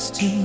just too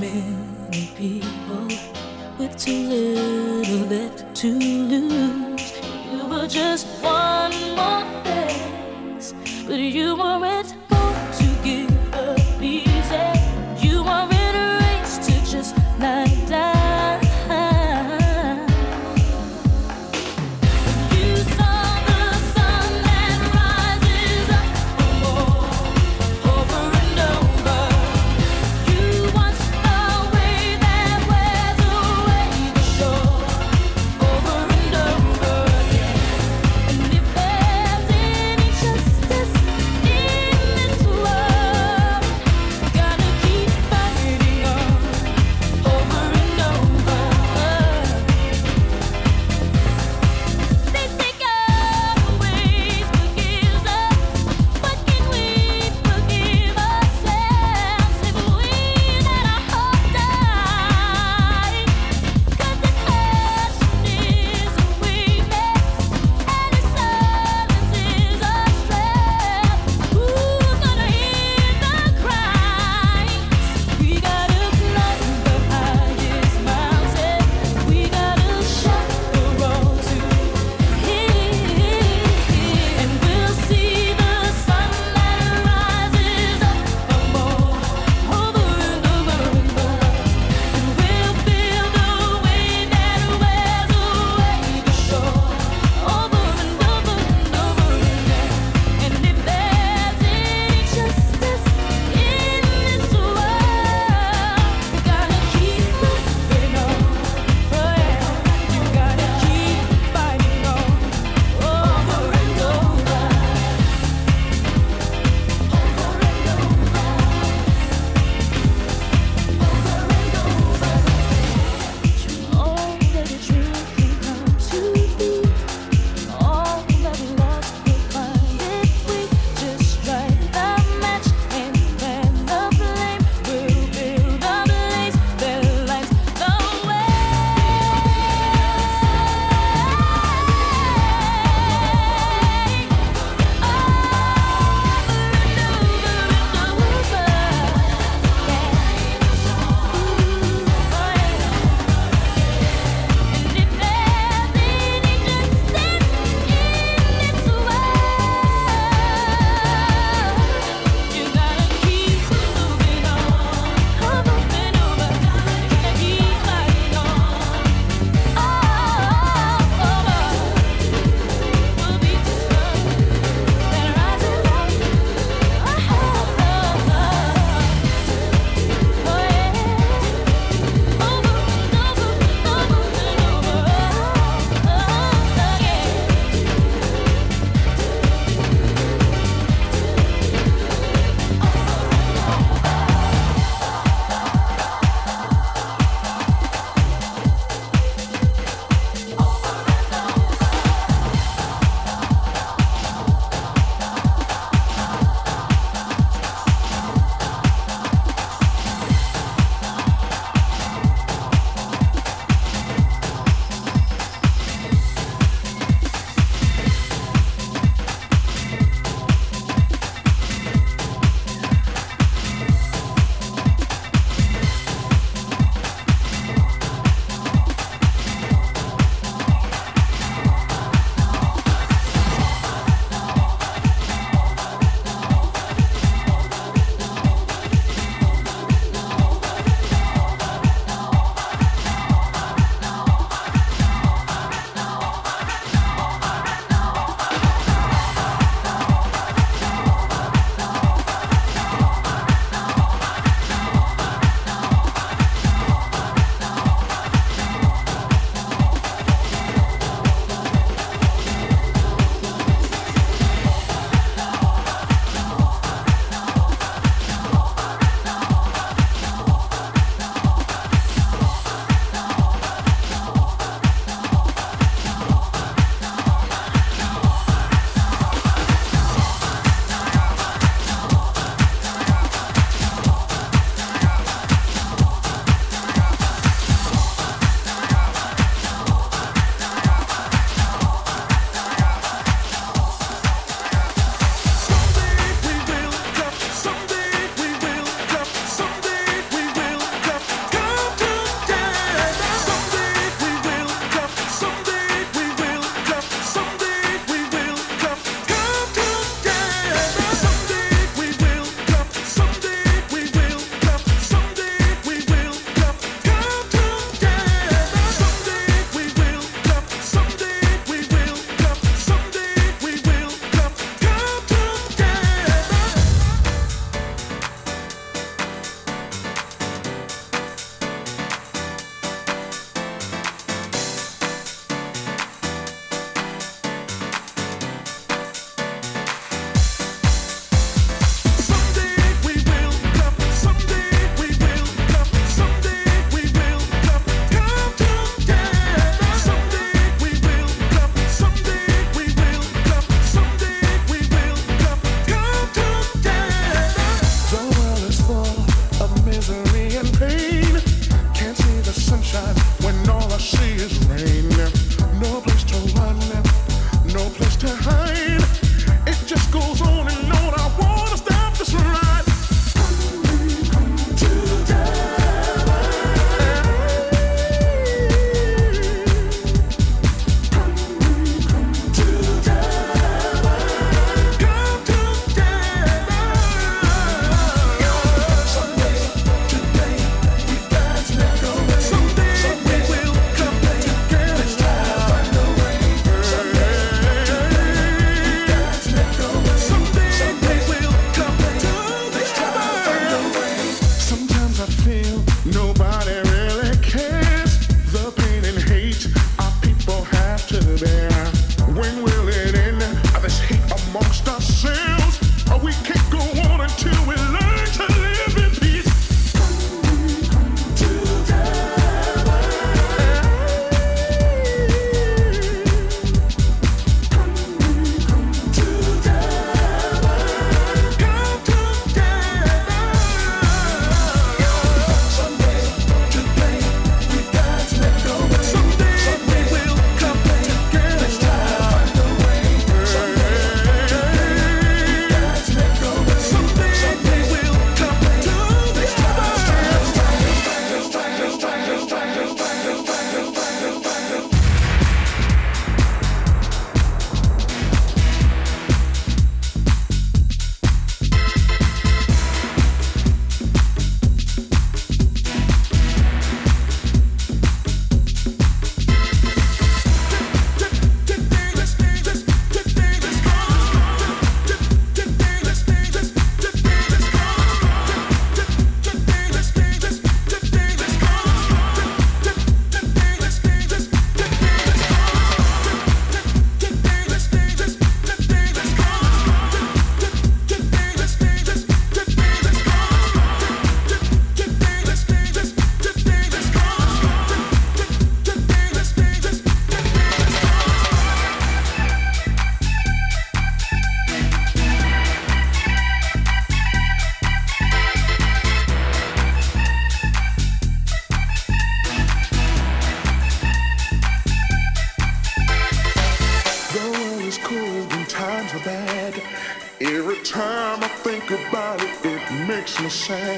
no chão.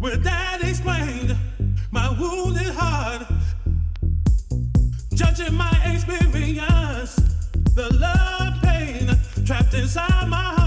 Well, that explained my wounded heart. Judging my experience, the love pain trapped inside my heart.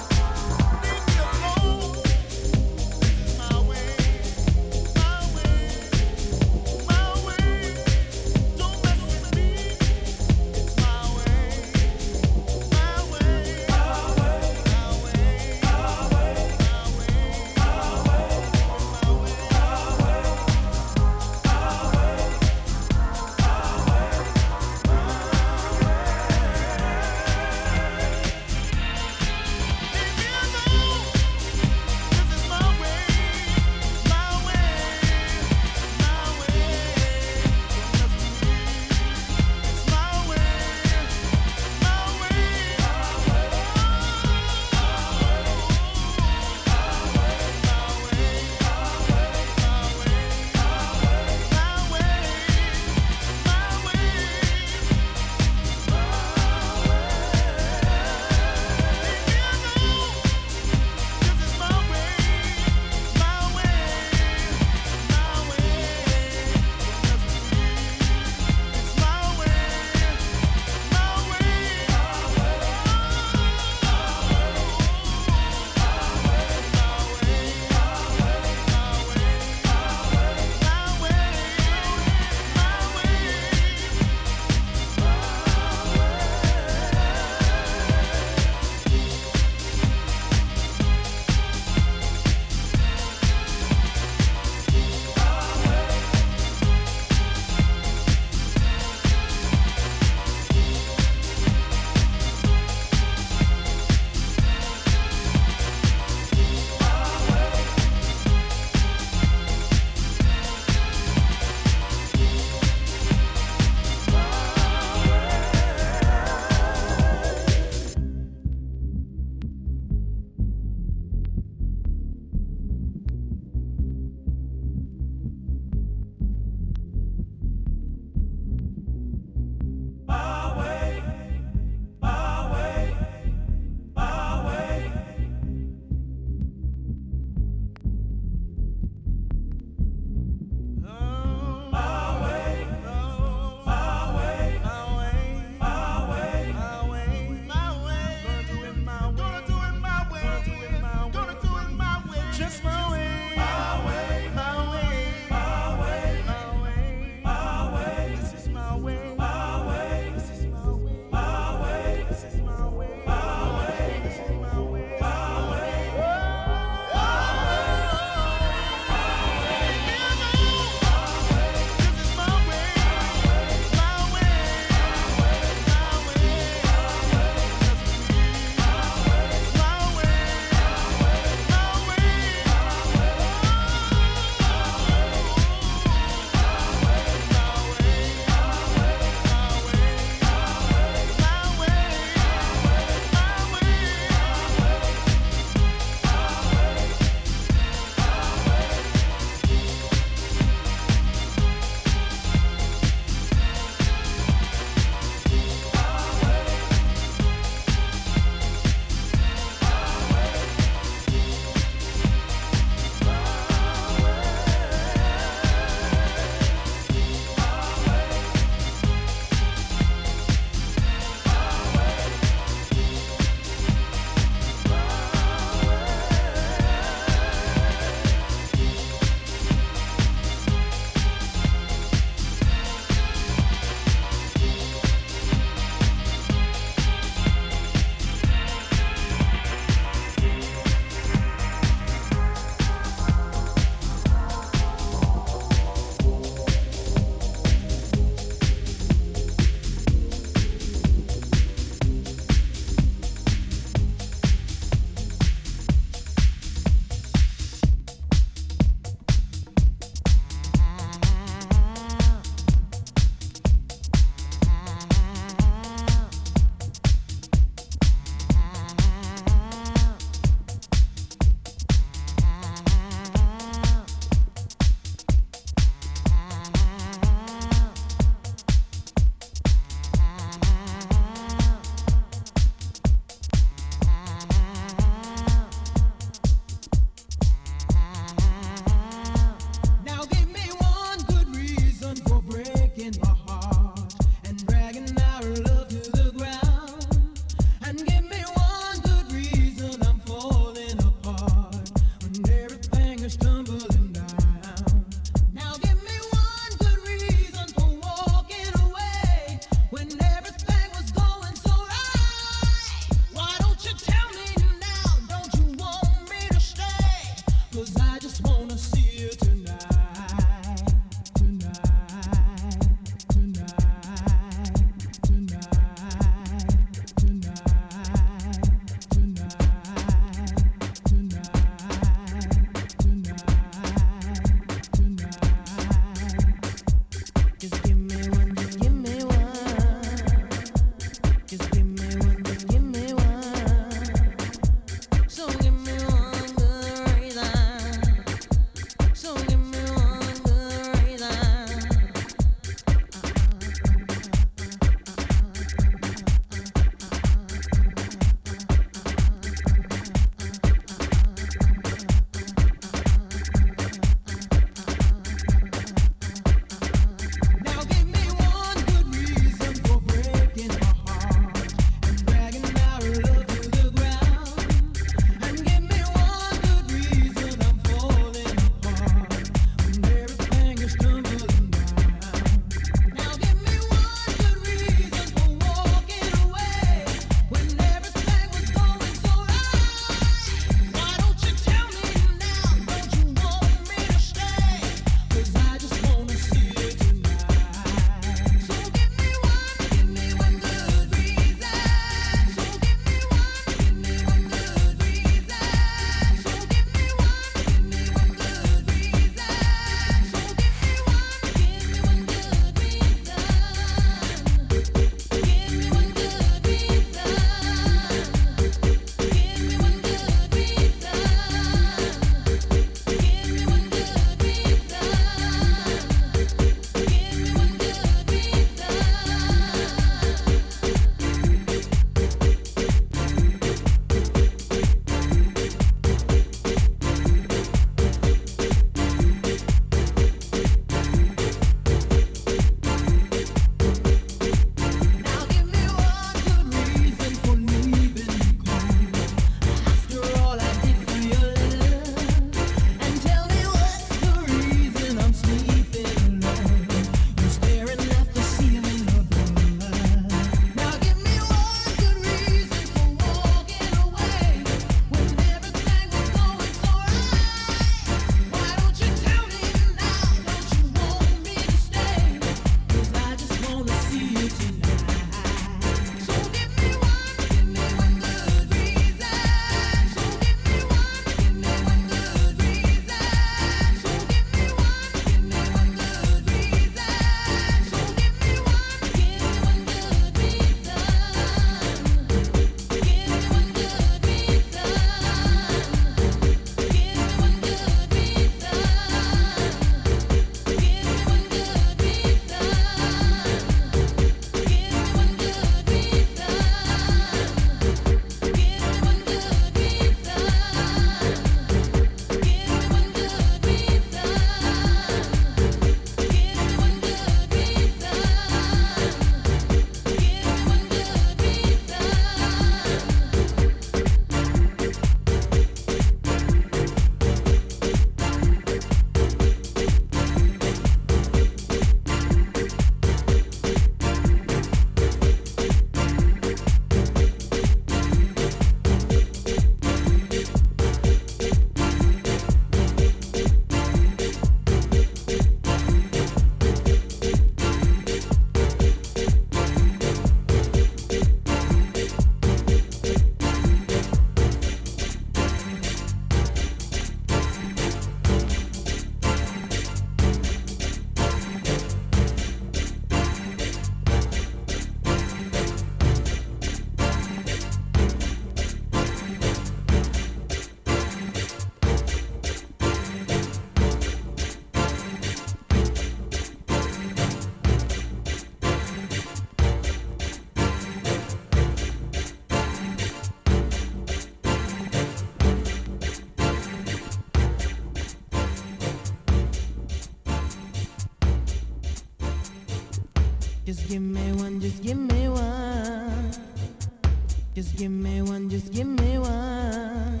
Give me one, just give me one.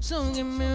So give me